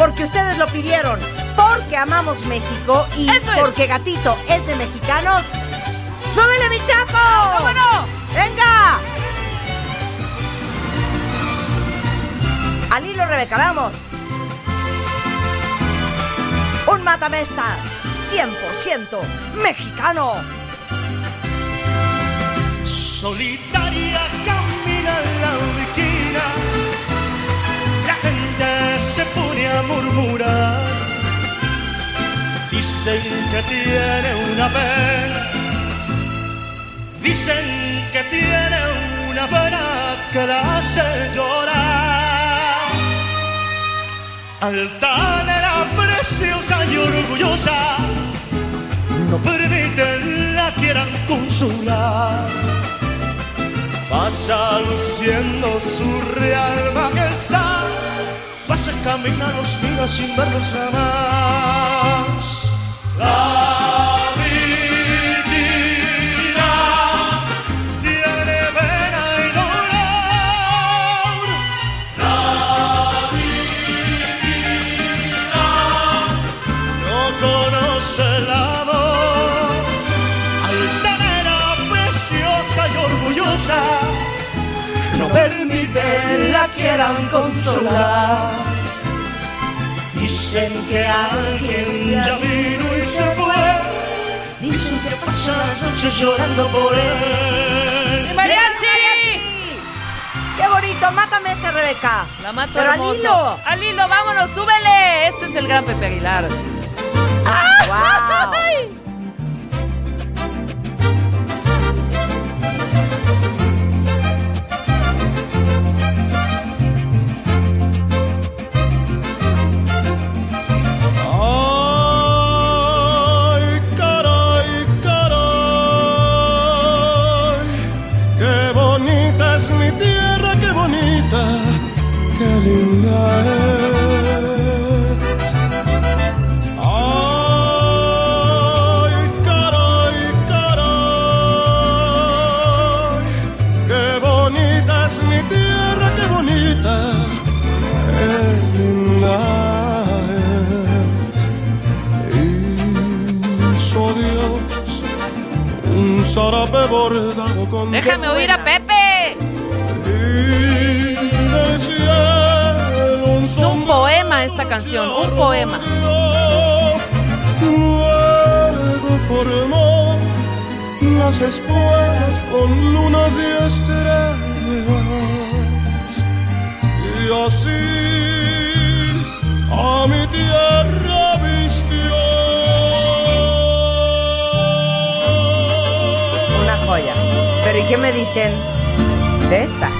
porque ustedes lo pidieron, porque amamos México y Eso es. porque Gatito es de mexicanos. ¡Súbele, mi chapo! ¿Cómo no? ¡Venga! Al hilo, Rebeca, vamos. Un matamesta 100% mexicano. Solitaria se pone a murmurar. Dicen que tiene una pena, dicen que tiene una pena que la hace llorar. Altanera preciosa y orgullosa, no permiten la quieran consolar. Pasa luciendo su real majestad, pasa camina los días sin verlos jamás. La divina tiene pena y dolor. La divina no conoce el amor. Altanera, preciosa y orgullosa, no permiten la quieran consolar. Dicen que alguien ya vino y se fue. Dicen que pasa las noches llorando por él. ¡Mi mariachi! ¡Qué bonito! Mátame ese, Rebeca. La mato Pero al hermoso. hilo. Al hilo, vámonos, súbele. Este es el gran Pepe Aguilar. ¡Wow! Zarape bordado con Déjame oír a Pepe. Es un poema esta canción, un poema. Luego formó las espuelas con lunas y estrellas y así a mi tierra ¿y qué me dicen de esta?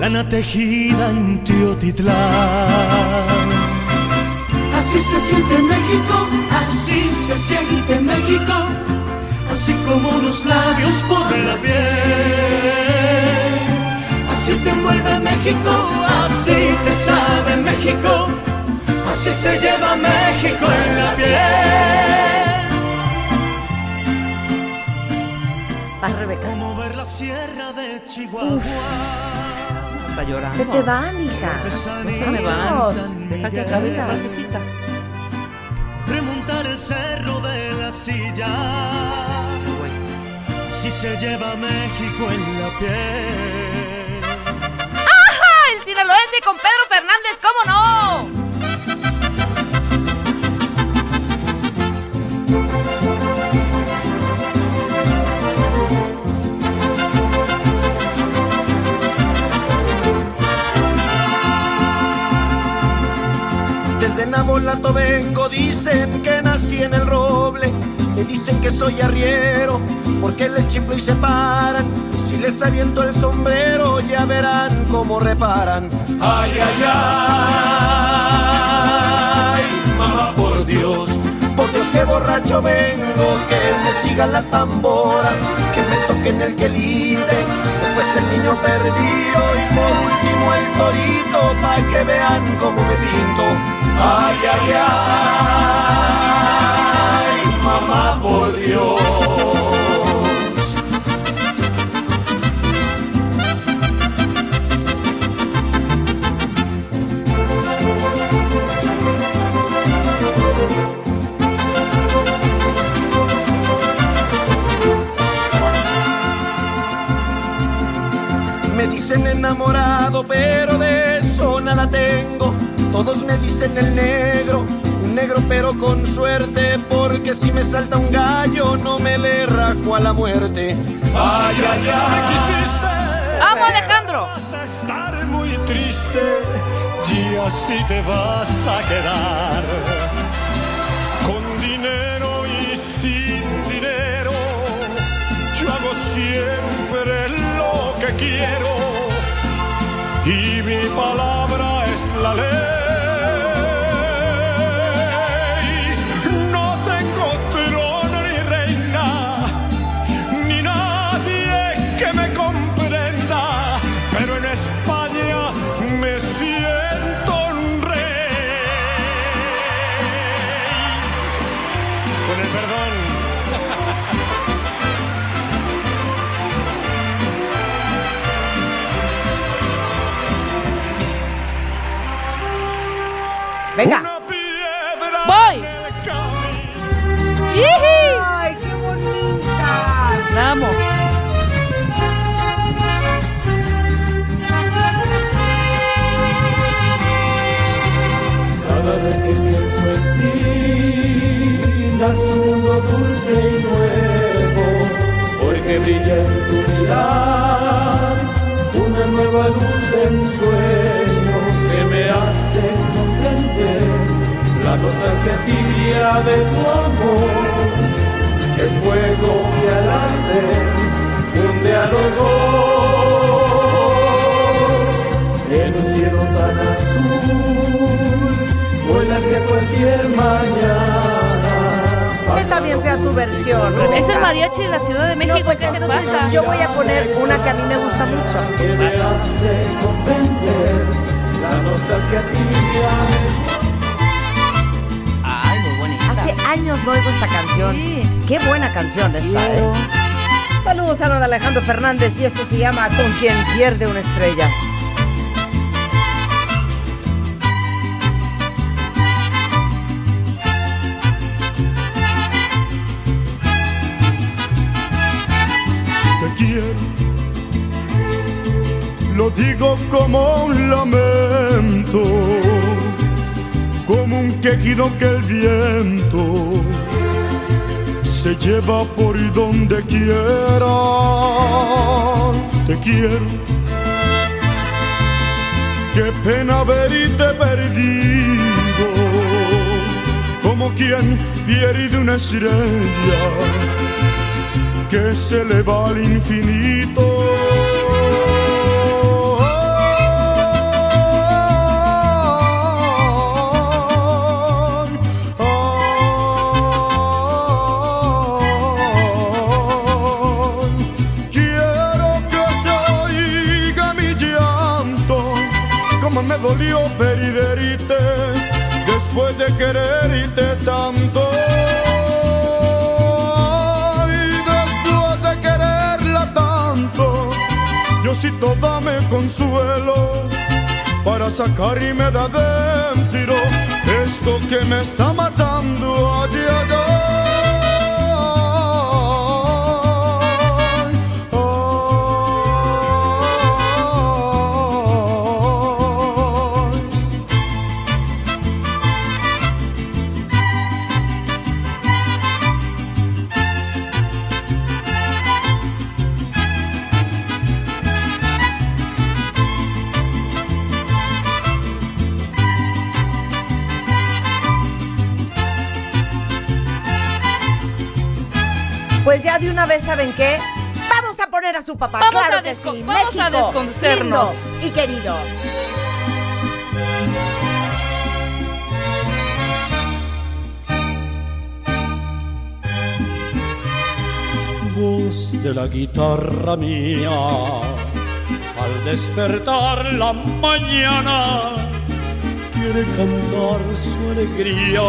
lana tejida en Teotitlán. Así se siente México, así se siente México, así como los labios por la piel. Así te envuelve México, así te sabe México, así se lleva México en la piel. Vas, Rebeca. Como ver la sierra de Chihuahua. Está llorando. Se te va, mija. Artesanía Se me Deja que acabe partecita. Remontar el cerro de la silla. Si se lleva México en la piel. ¡Ah! El sinaloense con Pedro Fernández, ¿cómo no? Desde Nabolato vengo, dicen que nací en el roble. Me dicen que soy arriero, porque les chiflo y se paran. Si les aviento el sombrero, ya verán cómo reparan. Ay, ay, ay, mamá, por Dios. Por Dios que borracho vengo, que me siga la tambora, que me toquen el quelite, después el niño perdido y por último el torito, pa' que vean cómo me pinto. Ay, ay, ay, mamá, por Dios. Dicen el negro, un negro pero con suerte, porque si me salta un gallo no me le rajo a la muerte. Ay, ay, ay. ¡Vamos, Alejandro! Vas a estar muy triste y así te vas a quedar. Con dinero y sin dinero, yo hago siempre lo que quiero y mi palabra Venga. Voy. ¡Ay, qué bonita! Amo. Cada vez que pienso en ti, nace un mundo dulce y nuevo, porque brilla en tu mirar una nueva luz de ensueño que me hace la nostalgia tibia de tu amor. Es fuego que al arder funde a los dos en un cielo tan azul, vuela hacia cualquier mañana. Está bien fea tu versión, Rebeca. Es el mariachi de la Ciudad de México. No, pues ¿Qué te entonces pasa? yo voy a poner una que a mí me gusta mucho. Que me hace comprender la nostalgia tibia. Años no oigo esta canción. Sí. Qué buena canción esta. ¿eh? Saludos a don Alejandro Fernández y esto se llama Con quien pierde una estrella. de quiero. Lo digo como un lamento, quejido que el viento se lleva por donde quiera. Te quiero. Qué pena verte perdido, como quien pierde una estrella que se le va al infinito. Me dolió perderte después de quererte tanto. Y después de quererla tanto, yo sí toda me consuelo para sacarme de adentro esto que me está matando allá, allá. Pues vez, ¿saben qué? Vamos a poner a su papá, Vamos claro a que sí. vamos a México, desconocernos. lindo y querido. voz de la guitarra mía. Al despertar la mañana, quiere cantar su alegría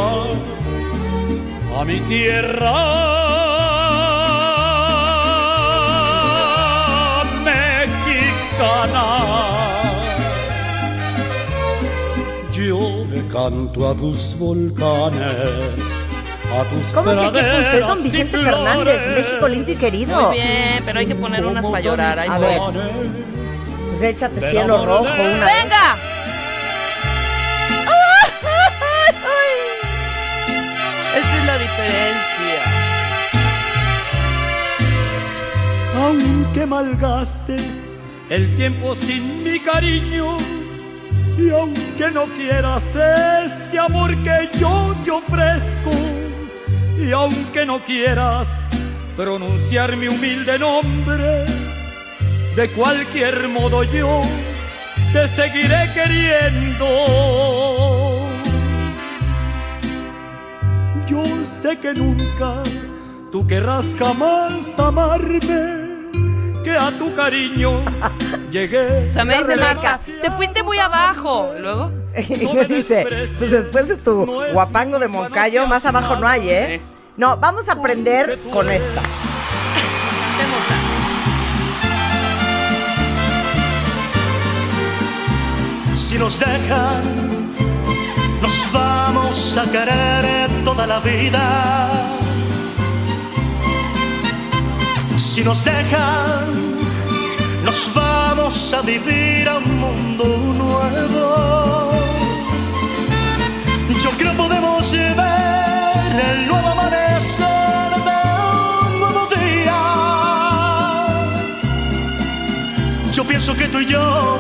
a mi tierra Yo le canto a tus volcanes, a tus ¿Cómo que qué puse? Es don Vicente Fernández. México lindo y querido. Muy bien, pero hay que poner unas para llorar. ahí A ver. Pues échate cielo rojo una vez. ¡Venga! Esta es la diferencia. Aunque malgastes el tiempo sin mi cariño y aunque no quieras este amor que yo te ofrezco y aunque no quieras pronunciar mi humilde nombre, de cualquier modo yo te seguiré queriendo. Yo sé que nunca tú querrás jamás amarme, que a tu cariño llegué. O sea, me dice. Marta, te fuiste muy abajo. ¿Y luego? Y me dice, pues después de tu guapango de Moncayo, más abajo no hay, ¿eh? No, vamos a aprender con esta. Si nos dejan, nos vamos a querer toda la vida. Si nos dejan, nos vamos a vivir a un mundo nuevo. Yo creo podemos ver el nuevo amanecer de un nuevo día. Yo pienso que tú y yo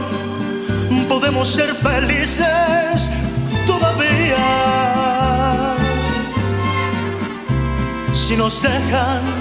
podemos ser felices todavía. Si nos dejan,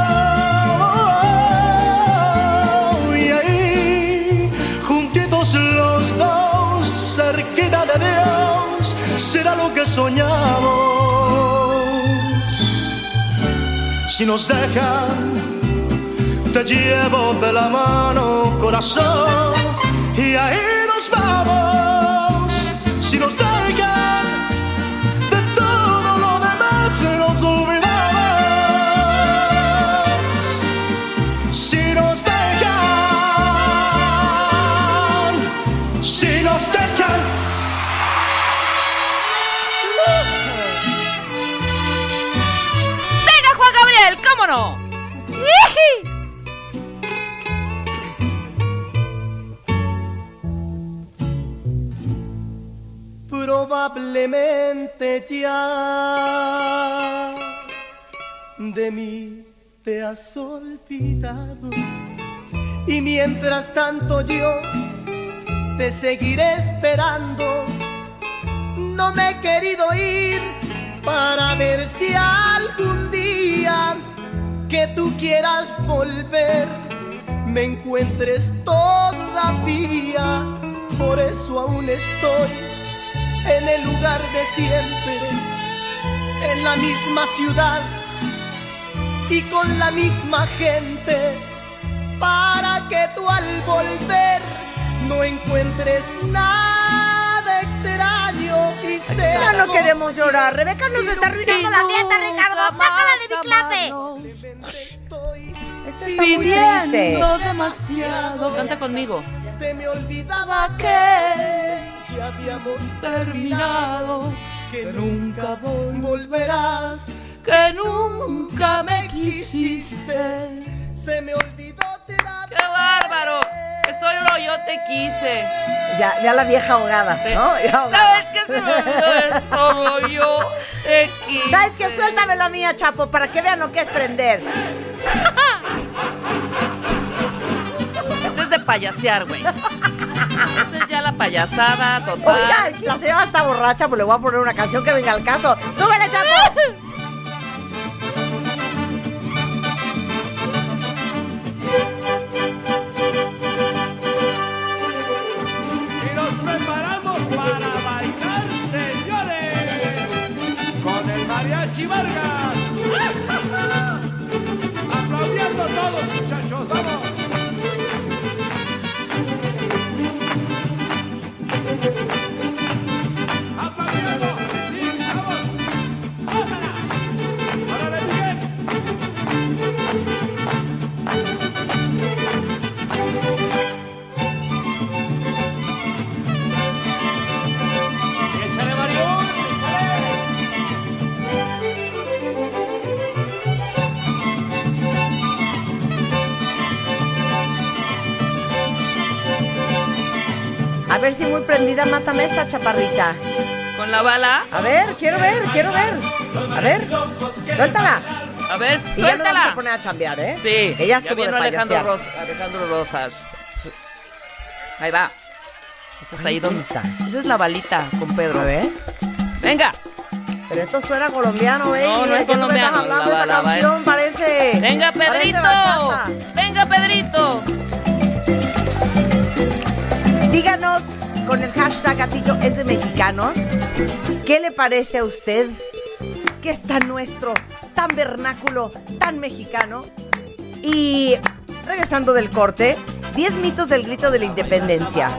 Dios, será lo que soñamos. Si nos dejan, te llevo de la mano, corazón, y ahí nos vamos. Probablemente ya de mí te has olvidado. Y mientras tanto yo te seguiré esperando. No me he querido ir para ver si algún día que tú quieras volver me encuentres todavía. Por eso aún estoy en el lugar de siempre, en la misma ciudad y con la misma gente, para que tú al volver no encuentres nada extraño Ya no queremos llorar. Rebeca nos está arruinando la fiesta, Ricardo. Sácala de mi clase. Esta está muy triste. Pidiendo demasiado. Canta conmigo. Se me olvidaba que ya habíamos terminado, que nunca vol- volverás, Que nunca me quisiste. se me olvidó tirar ¡Qué bárbaro! Que solo yo te quise. Ya, ya la vieja ahogada, ¿no? Ya ahogada. ¿Sabes qué se me olvidó solo yo te quise? ¿Sabes qué? Suéltame la mía, Chapo, para que vean lo que es prender. Esto es de payasear, güey. Esto es ya la payasada total. Oigan, la señora está borracha, pues le voy a poner una canción que venga al caso. ¡Súbele, Chapo! Muy prendida, mátame esta chaparrita. Con la bala. A ver, quiero ver, quiero ver. A ver, suéltala. A ver, Y ya nos vamos a suéltala. poner a chambear, ¿eh? Sí, Ella ya estuvo de vino Alejandro. Ros- Alejandro Rozas. Ahí va. Estás ahí donde está. Esa es la balita con Pedro. A ver. Venga. Pero esto suena colombiano, baby. No, no es ¿De qué tú me estás colombiano, hablando? la Esta bala, canción parece... Venga, parece Pedrito. bachata. Venga, Pedrito. Díganos con el hashtag Gatillo es de mexicanos. ¿Qué le parece a usted que es tan nuestro, tan vernáculo, tan mexicano? Y regresando del corte, 10 mitos del grito de la independencia.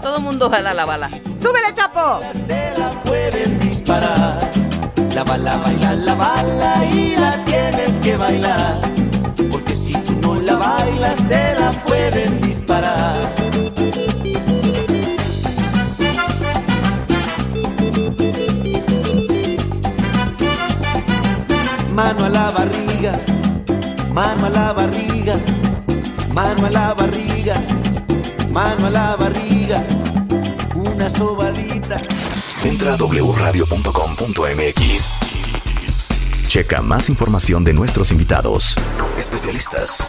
Todo mundo jala la bala. ¡Súbele, Chapo! la pueden disparar. La bala baila, la bala y la tienes que bailar. Porque si la bailas, te la pueden disparar. Mano a la barriga, mano a la barriga, mano a la barriga, mano a la barriga, una sobadita. Entra a wradio.com.mx Checa más información de nuestros invitados, especialistas,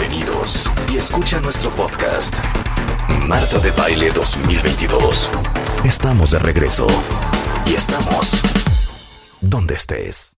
contenidos y escucha nuestro podcast. Marta de Baile 2022. Estamos de regreso. Y estamos donde estés.